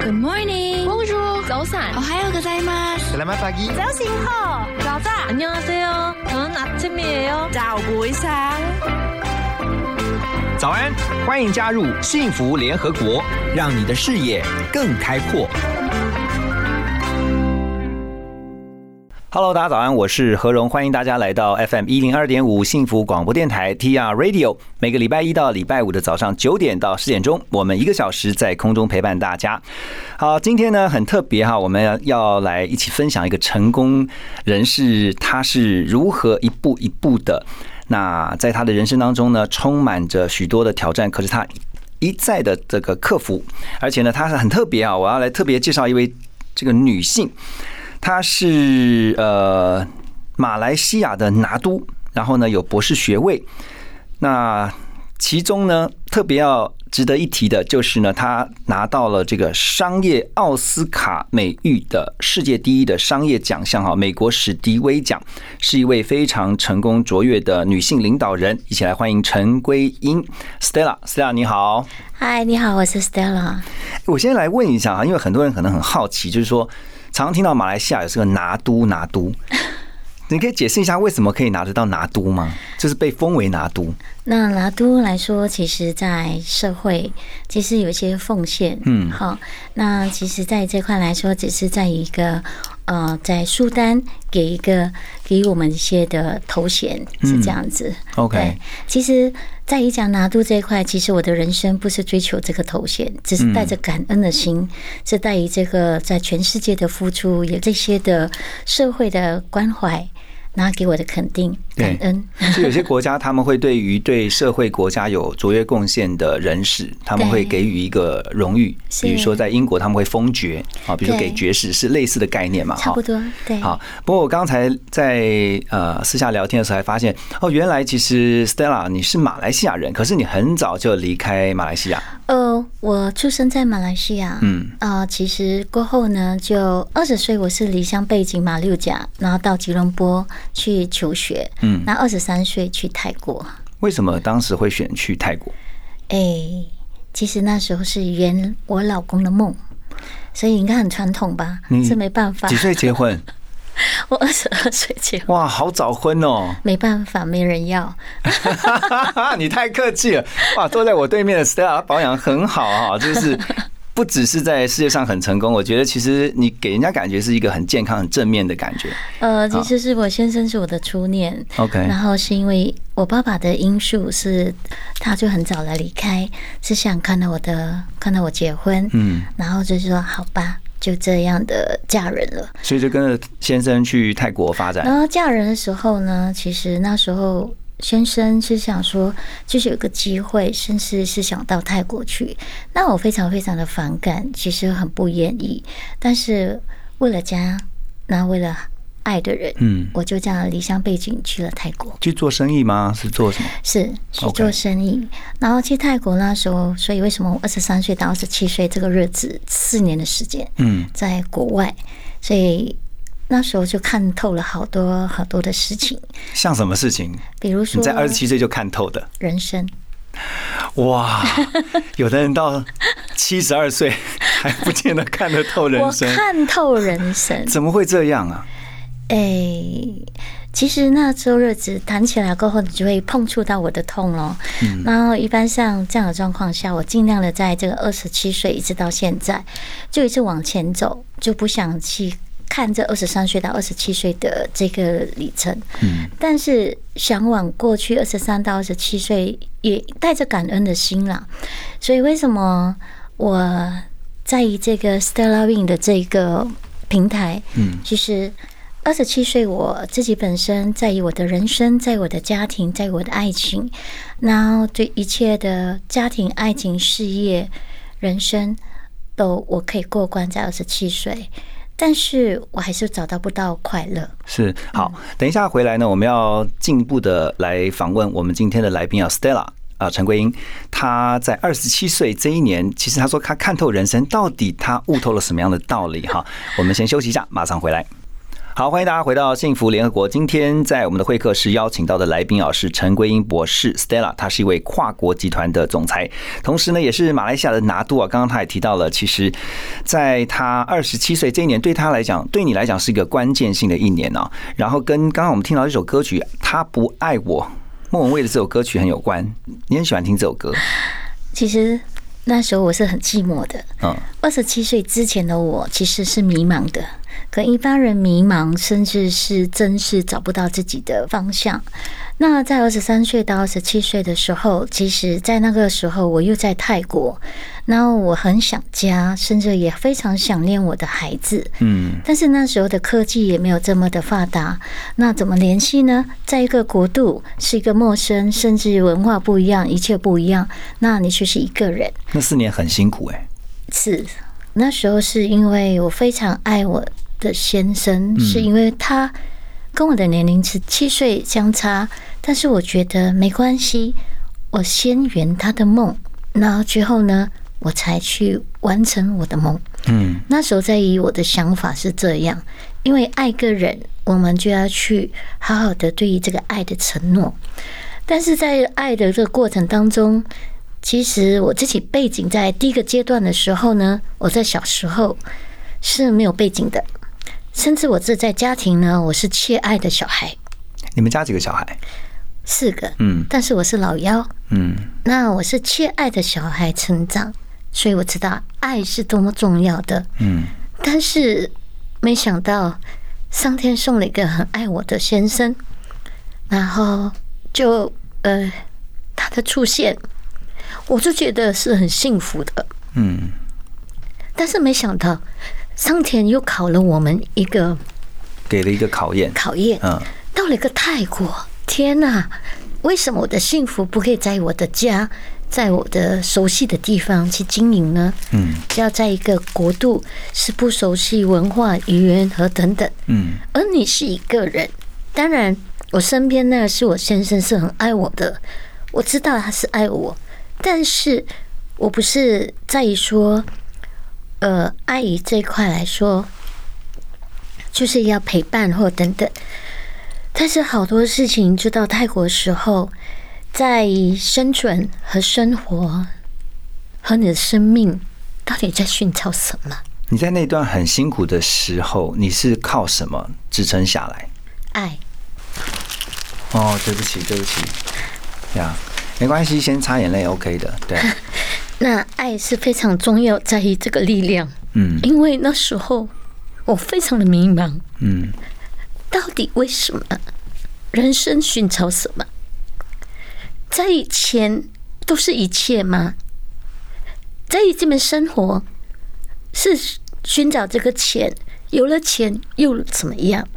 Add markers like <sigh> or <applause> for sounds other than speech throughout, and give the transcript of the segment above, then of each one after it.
Good morning. Bonjour. 早安。 오하요 고자이마스. Selamat pagi. 早醒好。早安。 안녕하세요. 저는 아침이에요. 早부이상。早安，欢迎加入幸福联合国，让你的视野更开阔。 Hello，大家早安，我是何荣，欢迎大家来到 FM 一零二点五幸福广播电台 TR Radio。每个礼拜一到礼拜五的早上九点到十点钟，我们一个小时在空中陪伴大家。好，今天呢很特别哈，我们要来一起分享一个成功人士他是如何一步一步的。那在他的人生当中呢，充满着许多的挑战，可是他一再的这个克服，而且呢，他是很特别啊！我要来特别介绍一位这个女性，她是呃马来西亚的拿督，然后呢有博士学位。那其中呢，特别要值得一提的就是呢，他拿到了这个商业奥斯卡美誉的世界第一的商业奖项哈，美国史迪威奖，是一位非常成功卓越的女性领导人。一起来欢迎陈归英 Stella，Stella 你好。嗨，你好，我是 Stella。我先来问一下哈，因为很多人可能很好奇，就是说，常常听到马来西亚有这个拿督拿督，<laughs> 你可以解释一下为什么可以拿得到拿督吗？就是被封为拿督。那拿督来说，其实，在社会其实有一些奉献，嗯好。那其实，在这块来说，只是在一个呃，在书单给一个给我们一些的头衔是这样子。OK，其实，在一讲拿度这一块，其实我的人生不是追求这个头衔，只是带着感恩的心，是带于这个在全世界的付出，有这些的社会的关怀，然后给我的肯定、感对恩。就有些国家他们会对于对社会国家有卓越贡献的人士，<laughs> 他们会给予一个荣誉，比如说在英国他们会封爵啊，比如给爵士是类似的概念嘛，差不。多，对。好，不过我刚才在呃私下聊天的时候，还发现哦，原来其实 Stella 你是马来西亚人，可是你很早就离开马来西亚，呃，我出生在马来西亚，嗯，啊、其实过后呢，就二十岁，我是离乡背景马六甲，然后到吉隆坡去求学，嗯那二十三岁去泰国，为什么当时会选去泰国？哎，其实那时候是圆我老公的梦，所以应该很传统吧，你是没办法 <laughs> 几，岁结婚？我二十二岁结婚，哇，好早婚哦！没办法，没人要，<laughs> 你太客气了，哇！坐在我对面的 Stella 她保养很好啊，就是 <laughs> 不只是在世界上很成功，我觉得其实你给人家感觉是一个很健康、很正面的感觉。呃，其实是我先生是我的初恋。OK 然后是因为我爸爸的因素是，他就很早来离开，是想看到我的看到我结婚，嗯，然后就说好吧，就这样的嫁人了。所以就跟着先生去泰国发展。然后嫁人的时候呢，其实那时候先生是想说，就是有个机会，甚至是想到泰国去。那我非常非常的反感，其实很不愿意，但是为了家，那为了爱的人，嗯，我就这样离乡背景去了泰国。去做生意吗？是做什么？是去 OK 做生意然后去泰国那时候，所以为什么我二十三岁到二十七岁这个日子四年的时间嗯，在国外，所以那时候就看透了好多好多的事情，像什么事情？比如说你在二十七岁就看透的？人生，哇，有的人到七十二岁还不见得看得透人我生，<laughs> 看透人生。怎么会这样啊？哎、其实那周日子谈起来过后，你就会碰触到我的痛咯。嗯然后一般像这样的状况下，我尽量的在这个二十七岁一直到现在，就一直往前走，就不想去看这二十三岁到二十七岁的这个里程。嗯，但是想往过去二十三到二十七岁，也带着感恩的心啦。所以为什么我在意这个 Stella Win 的这个平台，嗯，其实二十七岁我自己本身在于我的人生，在我的家庭，在我的爱情，然后对一切的家庭、爱情、事业、人生，都我可以过关在二十七岁。但是我还是找到不到快乐。是好。等一下回来呢，我们要进一步的来访问我们今天的来宾啊，Stella 啊，陈桂英。她在二十七岁这一年，其实她说她看透人生，到底她悟透了什么样的道理？哈，我们先休息一下，马上回来。好，欢迎大家回到幸福联合国。今天在我们的会客室邀请到的来宾啊是陈桂英博士 Stella，她是一位跨国集团的总裁，同时呢也是马来西亚的拿督啊。刚刚他也提到了，其实在他二十七岁这一年，对他来讲，对你来讲是一个关键性的一年啊。然后跟刚刚我们听到这首歌曲《他不爱我》，莫文蔚的这首歌曲很有关。你很喜欢听这首歌？其实那时候我是很寂寞的。嗯，二十七岁之前的我其实是迷茫的，跟一般人迷茫，甚至是真是找不到自己的方向。那在二十三岁到二十七岁的时候，其实，在那个时候我又在泰国，然后我很想家，甚至也非常想念我的孩子。嗯，但是那时候的科技也没有这么的发达，那怎么联系呢？在一个国度是一个陌生，甚至文化不一样，一切不一样，那你却是一个人。那四年很辛苦哎、是那时候是因为我非常爱我的先生，是因为他跟我的年龄是七岁相差，但是我觉得没关系，我先圆他的梦，然后之后呢，我才去完成我的梦。嗯，那时候在以我的想法是这样，因为爱个人，我们就要去好好的对于这个爱的承诺。但是在爱的这个过程当中，其实我自己背景在第一个阶段的时候呢，我在小时候是没有背景的，甚至我这在家庭呢，我是缺爱的小孩，你们家几个小孩？四个，嗯。但是我是老幺，嗯。那我是缺爱的小孩成长，所以我知道爱是多么重要的。嗯。但是没想到，上天送了一个很爱我的先生，然后就呃他的出现，我就觉得是很幸福的。嗯，但是没想到，上天又考了我们一个给了一个考验。考验，嗯到了一个泰国，天哪！为什么我的幸福不可以在我的家，在我的熟悉的地方去经营呢？嗯要在一个国度是不熟悉文化、语言和等等，嗯而你是一个人。当然，我身边那个是我先生，是很爱我的，我知道他是爱我，但是我不是在于说，呃，阿姨这一块来说，就是要陪伴或等等。但是好多事情，就到泰国时候，在生存和生活和你的生命，到底在寻找什么？你在那段很辛苦的时候，你是靠什么支撑下来？爱。哦，对不起，对不起，呀，没关系，先擦眼泪，OK 的，对，<laughs> 那爱是非常重要，在于这个力量。嗯因为那时候我非常的迷茫，嗯到底为什么人生寻找什么？在以前都是一切吗？在这边生活是寻找这个钱，有了钱又怎么样？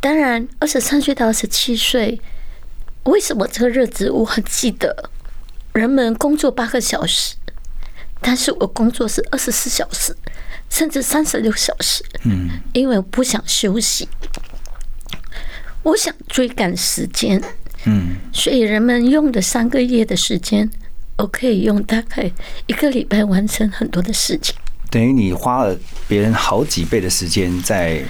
当然，二十三岁到二十七岁，为什么这个日子我很记得？人们工作八个小时，但是我工作是二十四小时，甚至三十六小时。嗯因为我不想休息，我想追赶时间，嗯所以人们用的三个月的时间，我可以用大概一个礼拜完成很多的事情。等于你花了别人好几倍的时间在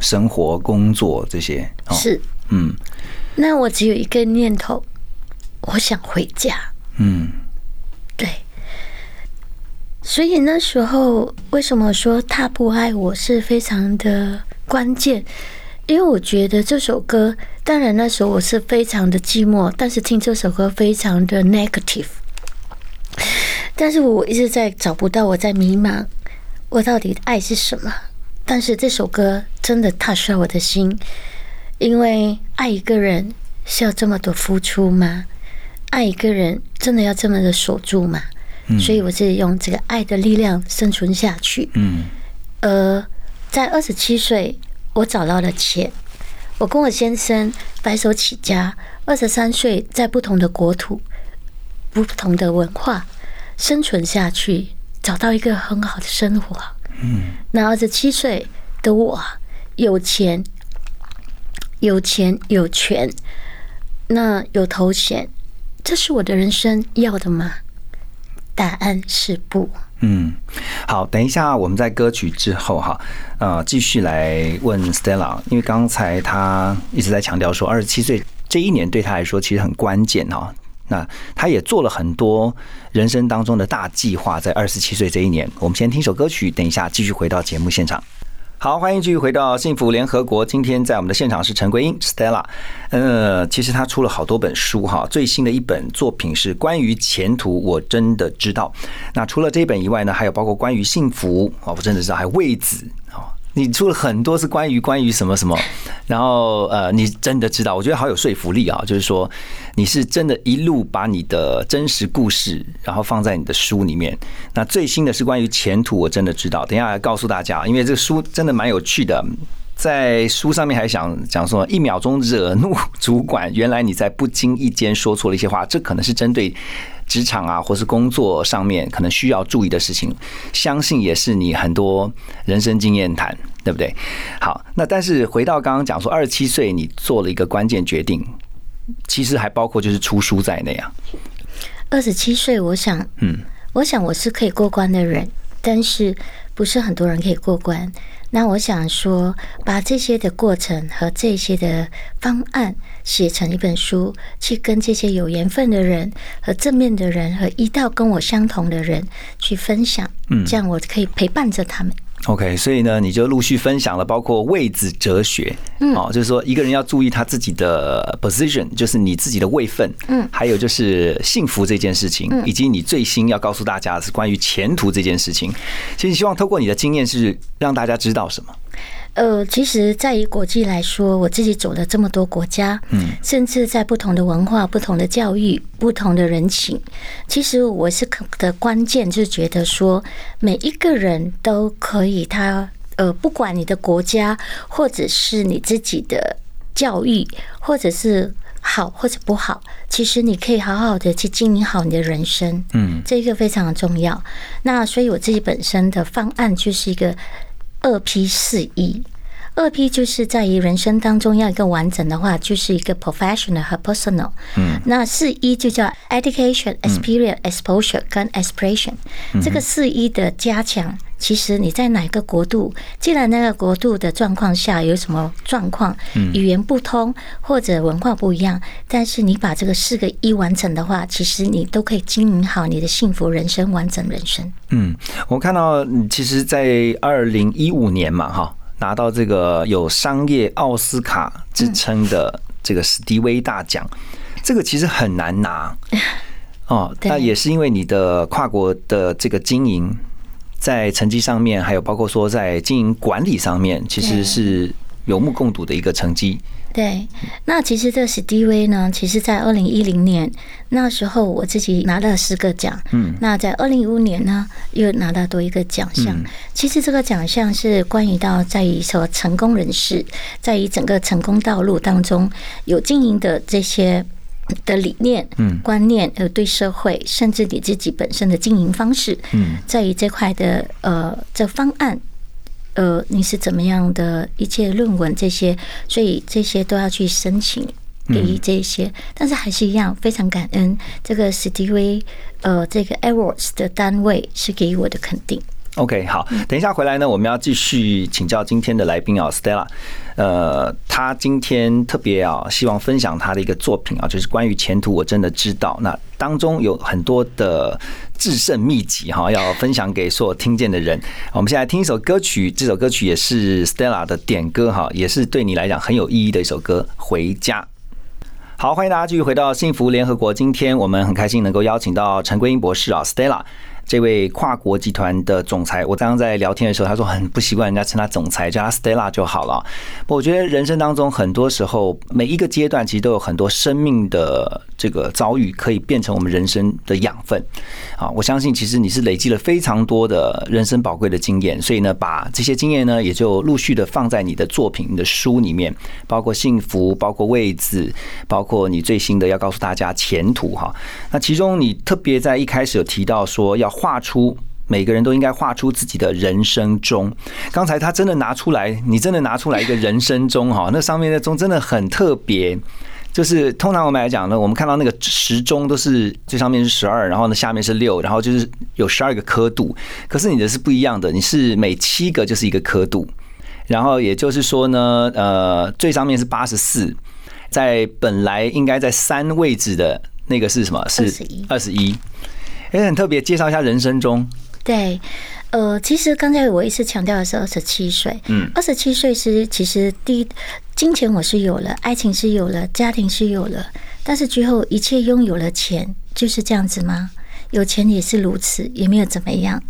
生活、工作这些，哦，是，嗯那我只有一个念头，我想回家。嗯对，所以那时候为什么说他不爱我是非常的关键？因为我觉得这首歌，当然那时候我是非常的寂寞，但是听这首歌非常的 negative，但是我一直在找不到，我在迷茫，我到底爱是什么？但是这首歌真的 touch 到我的心，因为爱一个人是要这么多付出吗？爱一个人真的要这么的守住吗？所以我是用这个爱的力量生存下去。嗯呃，在二十七岁，我找到了钱，我跟我先生白手起家。二十三岁，在不同的国土、不同的文化生存下去，找到一个很好的生活。嗯，那二十七岁的我有钱，有钱有权，那有头衔，这是我的人生要的吗？答案是不。嗯，好，等一下我们在歌曲之后哈，呃，继续来问 Stella，因为刚才他一直在强调说，二十七岁这一年对他来说其实很关键哈。那他也做了很多人生当中的大计划，在二十七岁这一年，我们先听首歌曲，等一下继续回到节目现场。好，欢迎继续回到幸福联合国。今天在我们的现场是陈桂英 Stella。呃，其实他出了好多本书哈，最新的一本作品是关于前途，我真的知道。那除了这一本以外呢，还有包括关于幸福，我真的知道，还有位子。你出了很多是关于关于什么什么，<laughs> 然后呃，你真的知道，我觉得好有说服力啊。就是说，你是真的一路把你的真实故事，然后放在你的书里面。那最新的是关于前途，我真的知道。等一下来告诉大家，因为这个书真的蛮有趣的。在书上面还想讲说，一秒钟惹怒主管，原来你在不经意间说错了一些话，这可能是针对职场啊，或是工作上面可能需要注意的事情。相信也是你很多人生经验谈，对不对？好，那但是回到刚刚讲说，二十七岁你做了一个关键决定，其实还包括就是出书在内啊。二十七岁，我想，嗯，我想我是可以过关的人，但是不是很多人可以过关。那我想说，把这些的过程和这些的方案写成一本书，去跟这些有缘分的人和正面的人和一道跟我相同的人去分享，嗯，这样我可以陪伴着他们。OK，所以呢，你就陆续分享了，包括位子哲学，嗯，哦，就是说一个人要注意他自己的 position，就是你自己的位分，嗯，还有就是幸福这件事情，以及你最新要告诉大家的是关于前途这件事情。其实希望透过你的经验，是让大家知道什么。呃，其实，在于国际来说，我自己走了这么多国家，嗯，甚至在不同的文化、不同的教育、不同的人情，其实我是的关键，就是觉得说，每一个人都可以，他呃，不管你的国家或者是你自己的教育，或者是好或者不好，其实你可以好好的去经营好你的人生，嗯，这个非常的重要。那所以我自己本身的方案就是一个。二 P 四一二 P 就是在于人生当中要一个完整的话，就是一个 professional 和 personal。嗯，那四一就叫 education、experience、exposure 跟 expression。这个四一的加强，其实你在哪个国度，既然那个国度的状况下有什么状况，语言不通或者文化不一样，但是你把这个四个一完成的话，其实你都可以经营好你的幸福人生，完整人生。嗯，我看到，其实，在二零一五年嘛，哈，拿到这个有商业奥斯卡之称的这个史迪威大奖，这个其实很难拿 <laughs> 哦。那也是因为你的跨国的这个经营，在成绩上面，还有包括说在经营管理上面，其实是有目共睹的一个成绩。对，那其实这史蒂威呢，其实在二零一零年那时候，我自己拿了四个奖。嗯，那在二零一五年呢，又拿到多一个奖项。其实这个奖项是关于到在于说成功人士，在于整个成功道路当中有经营的这些的理念、嗯观念，呃，对社会，甚至你自己本身的经营方式，嗯，在于这块的呃这方案。呃，你是怎么样的一切论文这些，所以这些都要去申请给予这些，但是还是一样，非常感恩这个史蒂威呃这个 awards 的单位是给予我的肯定。OK，好，等一下回来呢，我们要继续请教今天的来宾啊，Stella。呃，他今天特别啊，希望分享他的一个作品啊，就是关于前途，我真的知道。那当中有很多的制胜秘籍哈，要分享给所有听见的人。我们现在听一首歌曲，这首歌曲也是 Stella 的点歌哈，也是对你来讲很有意义的一首歌，《回家》。好，欢迎大家继续回到幸福联合国。今天我们很开心能够邀请到陈桂英博士啊，Stella。这位跨国集团的总裁，我刚刚在聊天的时候，他说很不习惯人家称他总裁，叫他 Stella 就好了。我觉得人生当中很多时候，每一个阶段其实都有很多生命的这个遭遇，可以变成我们人生的养分。啊，我相信其实你是累积了非常多的人生宝贵的经验，所以呢，把这些经验呢，也就陆续的放在你的作品、你的书里面，包括幸福，包括位置，包括你最新的要告诉大家前途哈。那其中你特别在一开始有提到说要。画出每个人都应该画出自己的人生钟。刚才他真的拿出来，你真的拿出来一个人生钟哈，那上面的钟真的很特别。就是通常我们来讲呢，我们看到那个时钟都是最上面是十二，然后呢下面是六，然后就是有十二个刻度。可是你的是不一样的，你是每七个就是一个刻度，然后也就是说呢，呃，最上面是八十四，在本来应该在三位置的那个是什么？是二十一。哎，很特别，介绍一下人生中，对，呃，其实刚才我一直强调的是二十七岁，嗯二十七岁是其实第一，金钱我是有了，爱情是有了，家庭是有了，但是最后一切拥有了钱，就是这样子吗？有钱也是如此，也没有怎么样。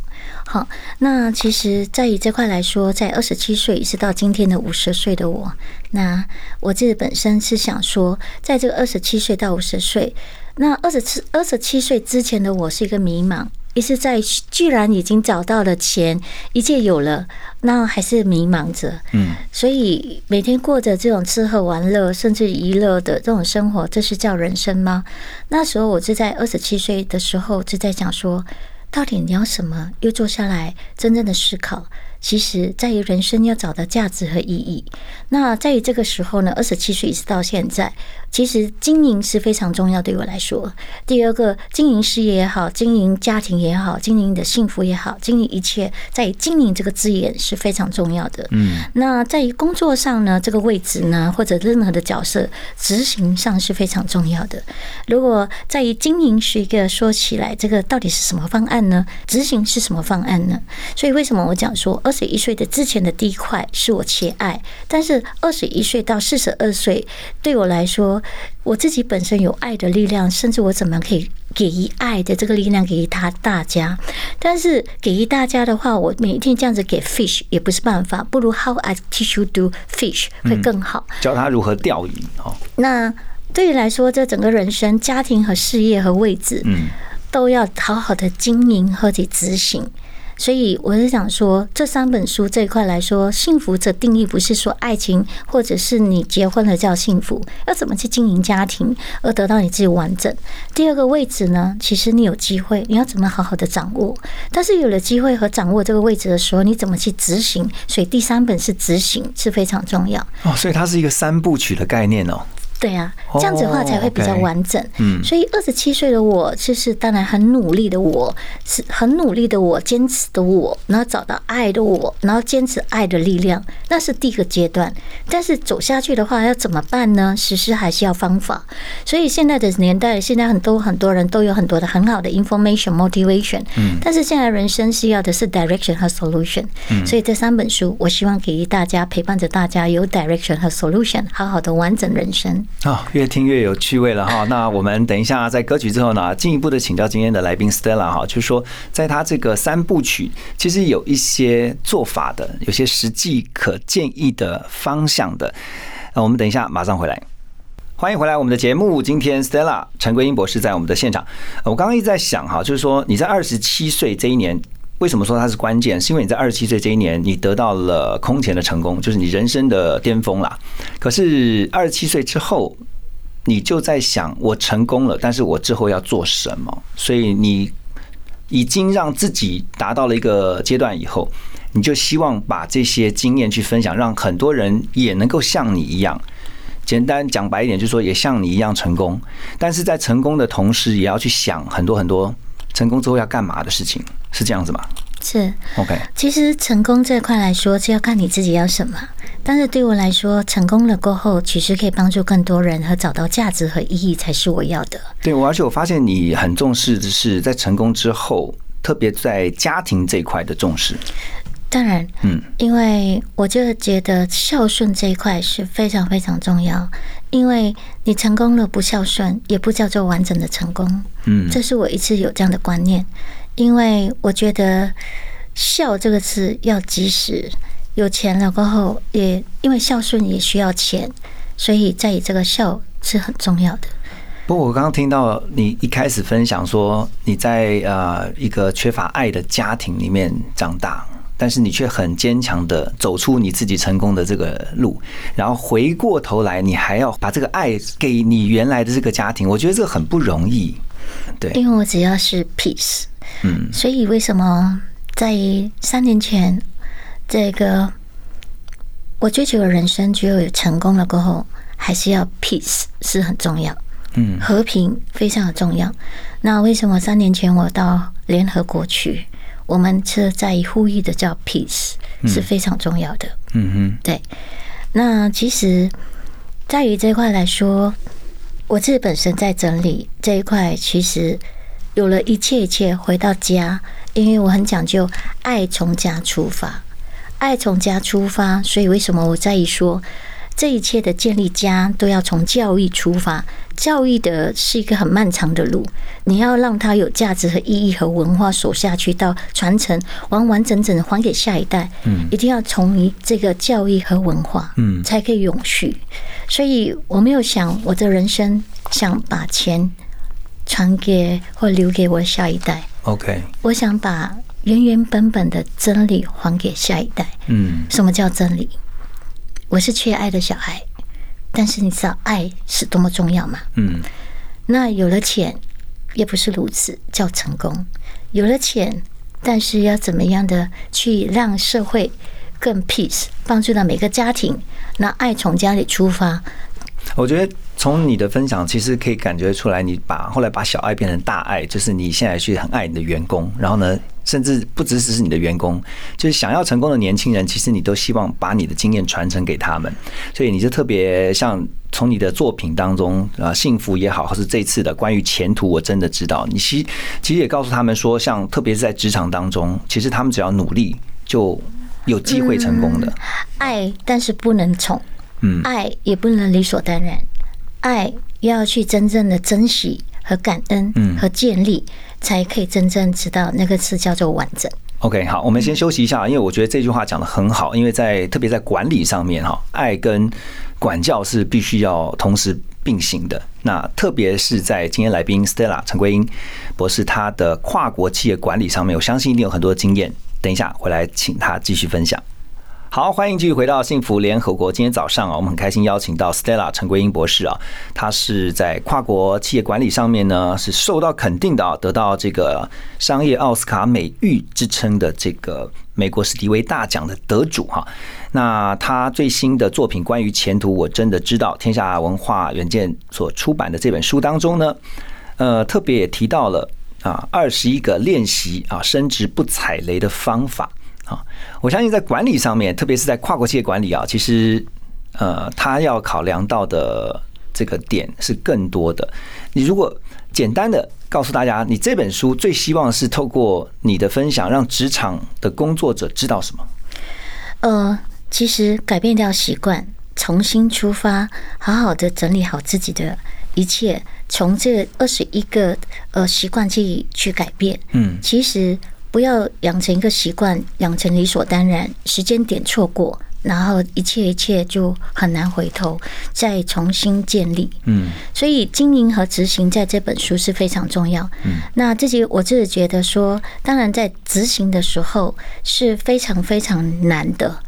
好，那其实在以这块来说，在二十七岁一直到今天的五十岁的我，那我自己本身是想说，在这个二十七岁到五十岁，那二十七二十七岁之前的我是一个迷茫，也是在居然已经找到了钱，一切有了，那还是迷茫着。嗯，所以每天过着这种吃喝玩乐甚至娱乐的这种生活，这是叫人生吗？那时候我是在二十七岁的时候，就在想说，到底你要什么？又坐下来真正的思考。其实在于人生要找到价值和意义。那在于这个时候呢，二十七岁一直到现在，其实经营是非常重要对我来说。第二个，经营事业也好，经营家庭也好，经营你的幸福也好，经营一切，在于经营这个字眼是非常重要的。嗯，那在于工作上呢，这个位置呢，或者任何的角色执行上是非常重要的。如果在于经营是一个说起来，这个到底是什么方案呢？执行是什么方案呢？所以为什么我讲说，二十一岁的之前的第一块是我切爱，但是二十一岁到四十二岁，对我来说，我自己本身有爱的力量，甚至我怎么可以给予爱的这个力量给予他大家？但是给予大家的话，我每一天这样子给 fish 也不是办法，不如 how I teach you do fish 会更好。教他如何钓鱼哦，那对于来说，这整个人生、家庭和事业和位置，嗯，都要好好的经营和去执行。所以我是想说，这三本书这一块来说，幸福的定义不是说爱情，或者是你结婚了叫幸福，要怎么去经营家庭而得到你自己完整。第二个位置呢，其实你有机会，你要怎么好好的掌握？但是有了机会和掌握这个位置的时候，你怎么去执行？所以第三本是执行是非常重要。哦，所以它是一个三部曲的概念哦。对啊，这样子的话才会比较完整。嗯所以二十七岁的我，就是当然很努力的我，是很努力的我，坚持的我，然后找到爱的我，然后坚持爱的力量，那是第一个阶段。但是走下去的话，要怎么办呢？实施还是要方法。所以现在的年代，现在很多很多人都有很多的很好的 information motivation，嗯，但是现在人生需要的是 direction 和 solution。嗯，所以这三本书，我希望给予大家陪伴着大家有 direction 和 solution，好好的完整人生。啊、越听越有趣味了哈。<laughs> 那我们等一下在歌曲之后呢，进一步的请教今天的来宾 Stella 哈，就是说在他这个三部曲，其实有一些做法的，有些实际可建议的方向的。那我们等一下马上回来。欢迎回来我们的节目。今天 Stella 陈桂英博士在我们的现场。呃我刚刚一直在想哈，就是说你在二十七岁这一年，为什么说它是关键？是因为你在二十七岁这一年，你得到了空前的成功，就是你人生的巅峰啦。可是二十七岁之后，你就在想，我成功了，但是我之后要做什么？所以你已经让自己达到了一个阶段以后，你就希望把这些经验去分享，让很多人也能够像你一样。简单讲白一点，就是说也像你一样成功，但是在成功的同时，也要去想很多很多成功之后要干嘛的事情，是这样子吗是，？OK，其实成功这块来说，是要看你自己要什么。但是对我来说，成功了过后，其实可以帮助更多人和找到价值和意义，才是我要的。对，我而且我发现你很重视的是在成功之后，特别在家庭这一块的重视。当然，嗯，因为我就觉得孝顺这一块是非常非常重要。因为你成功了不孝顺，也不叫做完整的成功。嗯这是我一直有这样的观念。因为我觉得“孝”这个字要及时，有钱了过后，也因为孝顺也需要钱，所以在于这个孝是很重要的。不过我刚刚听到你一开始分享说你在呃一个缺乏爱的家庭里面长大，但是你却很坚强的走出你自己成功的这个路，然后回过头来，你还要把这个爱给你原来的这个家庭，我觉得这个很不容易。对，因为我只要是 peace，嗯。所以为什么在三年前，这个我追求的人生只有成功了过后，还是要 peace 是很重要，嗯。和平非常的重要。那为什么三年前我到联合国去？我们是在呼吁的叫 peace 是非常重要的。嗯哼，对，那其实在于这块来说，我自己本身在整理这一块，其实有了一切一切回到家，因为我很讲究爱从家出发，爱从家出发，所以为什么我在意说这一切的建立家都要从教育出发？教育的是一个很漫长的路，你要让它有价值和意义和文化守下去，到传承完完整整的还给下一代。嗯一定要从于这个教育和文化，嗯才可以永续。所以我没有想我的人生想把钱传给或留给我下一代，，OK，我想把原原本本的真理还给下一代。嗯什么叫真理？我是缺爱的小孩，但是你知道爱是多么重要吗？嗯那有了钱也不是如此，叫成功。有了钱，但是要怎么样的去让社会更 peace，帮助到每个家庭？那爱从家里出发，我觉得从你的分享，其实可以感觉出来，你把后来把小爱变成大爱，就是你现在去很爱你的员工，然后呢，甚至不只只是你的员工，就是想要成功的年轻人，其实你都希望把你的经验传承给他们，所以你就特别像从你的作品当中啊，幸福也好，或是这次的关于前途，我真的知道，你其其实也告诉他们说，像特别是在职场当中，其实他们只要努力就有机会成功的，爱但是不能宠，嗯。爱也不能理所当然，爱要去真正的珍惜和感恩嗯。和建立，才可以真正知道那个词叫做完整。OK，好，我们先休息一下，因为我觉得这句话讲的很好，因为在特别在管理上面哈，爱跟管教是必须要同时并行的。那特别是在今天来宾 Stella 陈桂英博士，他的跨国企业管理上面，我相信一定有很多经验。等一下回来请他继续分享。好，欢迎继续回到幸福联合国。今天早上啊，我们很开心邀请到 Stella 陈桂英博士啊，他是在跨国企业管理上面呢是受到肯定的啊，得到这个商业奥斯卡美誉之称的这个美国史迪威大奖的得主哈。那他最新的作品《关于前途我真的知道》，天下文化软件所出版的这本书当中呢，呃，特别也提到了啊二十一个练习啊升职不踩雷的方法。啊，我相信在管理上面，特别是在跨国企业管理啊，其实呃，他要考量到的这个点是更多的。你如果简单的告诉大家，你这本书最希望是透过你的分享，让职场的工作者知道什么？呃，其实改变掉习惯，重新出发，好好的整理好自己的一切，从这二十一个呃习惯去去改变。嗯其实不要养成一个习惯，养成理所当然，时间点错过，然后一切一切就很难回头，再重新建立。嗯所以经营和执行在这本书是非常重要。嗯，那自己我自己觉得说，当然在执行的时候是非常非常难的。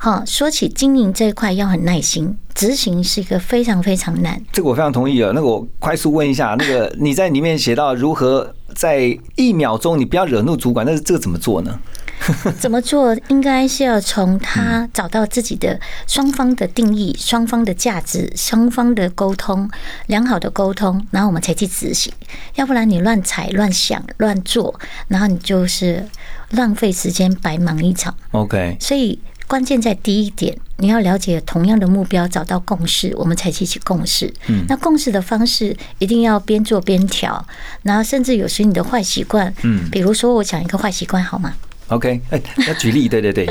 哈，说起经营这一块要很耐心，执行是一个非常非常难。这个我非常同意啊。那个我快速问一下，那个 <laughs> 你在里面写到如何在一秒钟你不要惹怒主管，那这个怎么做呢？<laughs> 怎么做？应该是要从他找到自己的双方的定义、双方的价值、双方的沟通，良好的沟通，然后我们才去执行。要不然你乱踩、乱想、乱做，然后你就是浪费时间、白忙一场。OK，所以关键在第一点，你要了解同样的目标，找到共识，我们才一起共识。嗯那共识的方式一定要边做边调，然后甚至有时你的坏习惯，嗯比如说我讲一个坏习惯好吗？OK，哎，要举例，<laughs> 对对对，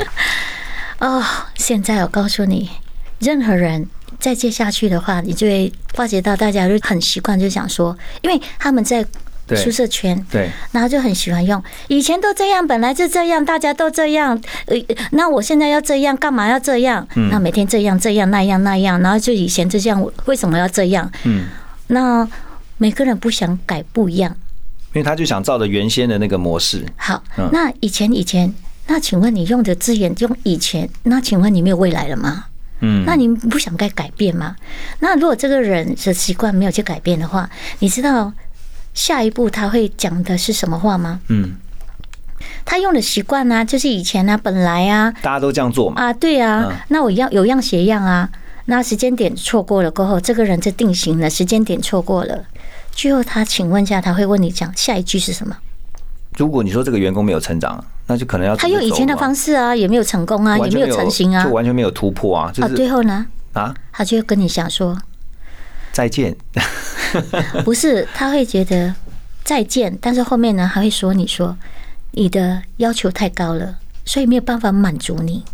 哦，现在我告诉你，任何人再接下去的话，你就会发觉到大家就很习惯，就想说，因为他们在对舒适圈，对，然后就很喜欢用以前都这样，本来就这样，大家都这样，呃，那我现在要这样，干嘛要这样？嗯那每天这样这样那样那样，然后就以前就这样，为什么要这样？嗯，那每个人不想改不一样。因为他就想照着原先的那个模式，好嗯，那以前以前，那请问你用的资源用以前，那请问你没有未来了吗？嗯，那你不想该改变吗？那如果这个人的习惯没有去改变的话，你知道下一步他会讲的是什么话吗？嗯，他用的习惯呢，就是以前啊，本来啊，大家都这样做嘛，啊，对啊嗯，那我要有样学样啊。那时间点错过了过后，这个人就定型了，时间点错过了。最后他请问一下，他会问你讲下一句是什么？如果你说这个员工没有成长，那就可能要他用以前的方式，啊，也没有成功啊，也没有成型啊就，完全没有突破啊，就啊，是最后呢，啊，他就会跟你想说，再见。<laughs> 不是，他会觉得再见，但是后面呢，还会说你说你的要求太高了，所以没有办法满足你。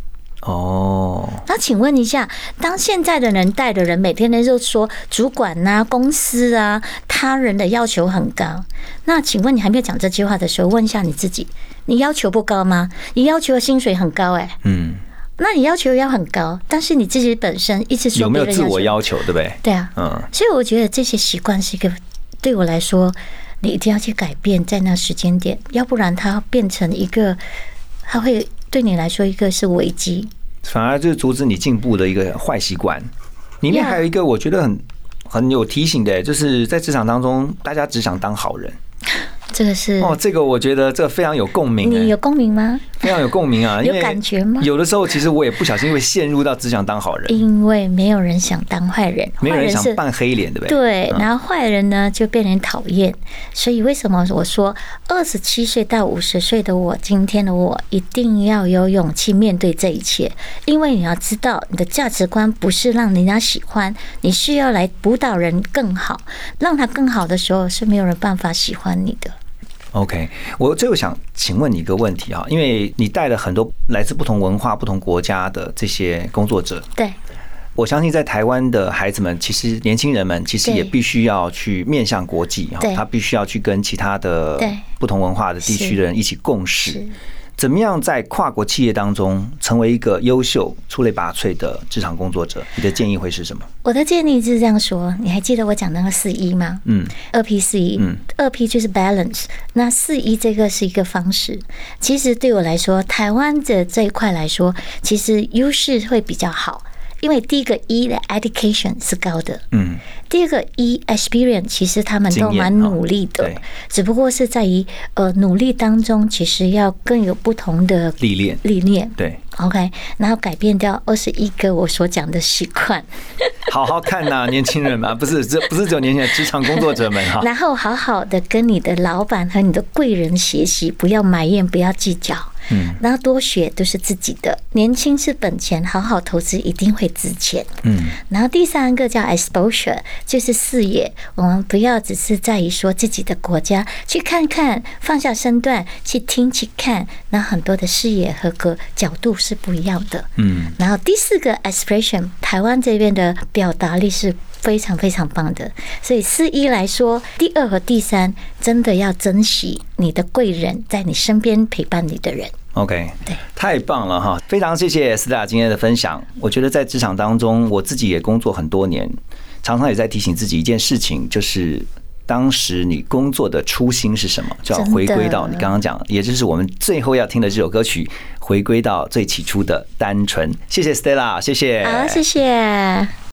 哦，那请问一下，当现在的人带的人每天都说主管呐、公司啊、他人的要求很高，那请问你还没有讲这句话的时候，问一下你自己，你要求不高吗？你要求的薪水很高哎、嗯，那你要求要很高，但是你自己本身一直说有没有自我要求，对不对？对啊，嗯，所以我觉得这些习惯是一个对我来说，你一定要去改变在那时间点，要不然它变成一个，它会对你来说一个是危机。反而就是阻止你进步的一个坏习惯。里面还有一个我觉得很很有提醒的，就是在职场当中，大家只想当好人。这个是哦，这个我觉得这非常有共鸣，哎。你有共鸣吗？非常有共鸣啊，<laughs> 有感觉吗？有的时候其实我也不小心会陷入到只想当好人，因为没有人想当坏人，没有人想扮黑脸，对不对？对，嗯。然后坏人呢就被人讨厌，所以为什么我说二十七岁到五十岁的我，今天的我一定要有勇气面对这一切，因为你要知道，你的价值观不是让人家喜欢，你是要来辅导人更好，让他更好的时候是没有人办法喜欢你的。OK，我最后想请问你一个问题啊，因为你带了很多来自不同文化、不同国家的这些工作者，对，我相信在台湾的孩子们，其实年轻人们其实也必须要去面向国际哈，他必须要去跟其他的不同文化的地区的人一起共是。事。怎么样在跨国企业当中成为一个优秀、出类拔萃的职场工作者？你的建议会是什么？我的建议是这样说，你还记得我讲那个四一吗？嗯，二 P 四一，嗯，二 P 就是 balance，那四一这个是一个方式。其实对我来说，台湾的这一块来说，其实优势会比较好，因为第一个一的 education 是高的，嗯，第二个一 experience 其实他们都蛮努力的只不过是在于呃努力当中，其实要更有不同的历练，历练。对，OK，然后改变掉二十一个我所讲的习惯，<laughs> 好好看呐、年轻人嘛，不是这不是只有年轻人，职场工作者们哈。<laughs> 然后好好的跟你的老板和你的贵人学习，不要埋怨，不要计较，嗯，然后多学都是自己的，年轻是本钱，好好投资一定会值钱。嗯，然后第三个叫 exposure，就是视野，我们不要只是在于说自己的国家，去看看，放下身段，去听去看，那很多的视野和个角度是不一样的。嗯，然后第四个 expression，台湾这边的表达力是非常非常棒的，所以四一来说，第二和第三真的要珍惜你的贵人在你身边陪伴你的人。OK，对，太棒了哈！非常谢谢斯达今天的分享。我觉得在职场当中，我自己也工作很多年，常常也在提醒自己一件事情，就是当时你工作的初心是什么，就要回归到你刚刚讲，也就是我们最后要听的这首歌曲，回归到最起初的单纯。谢谢 Stella，谢谢，好，谢谢。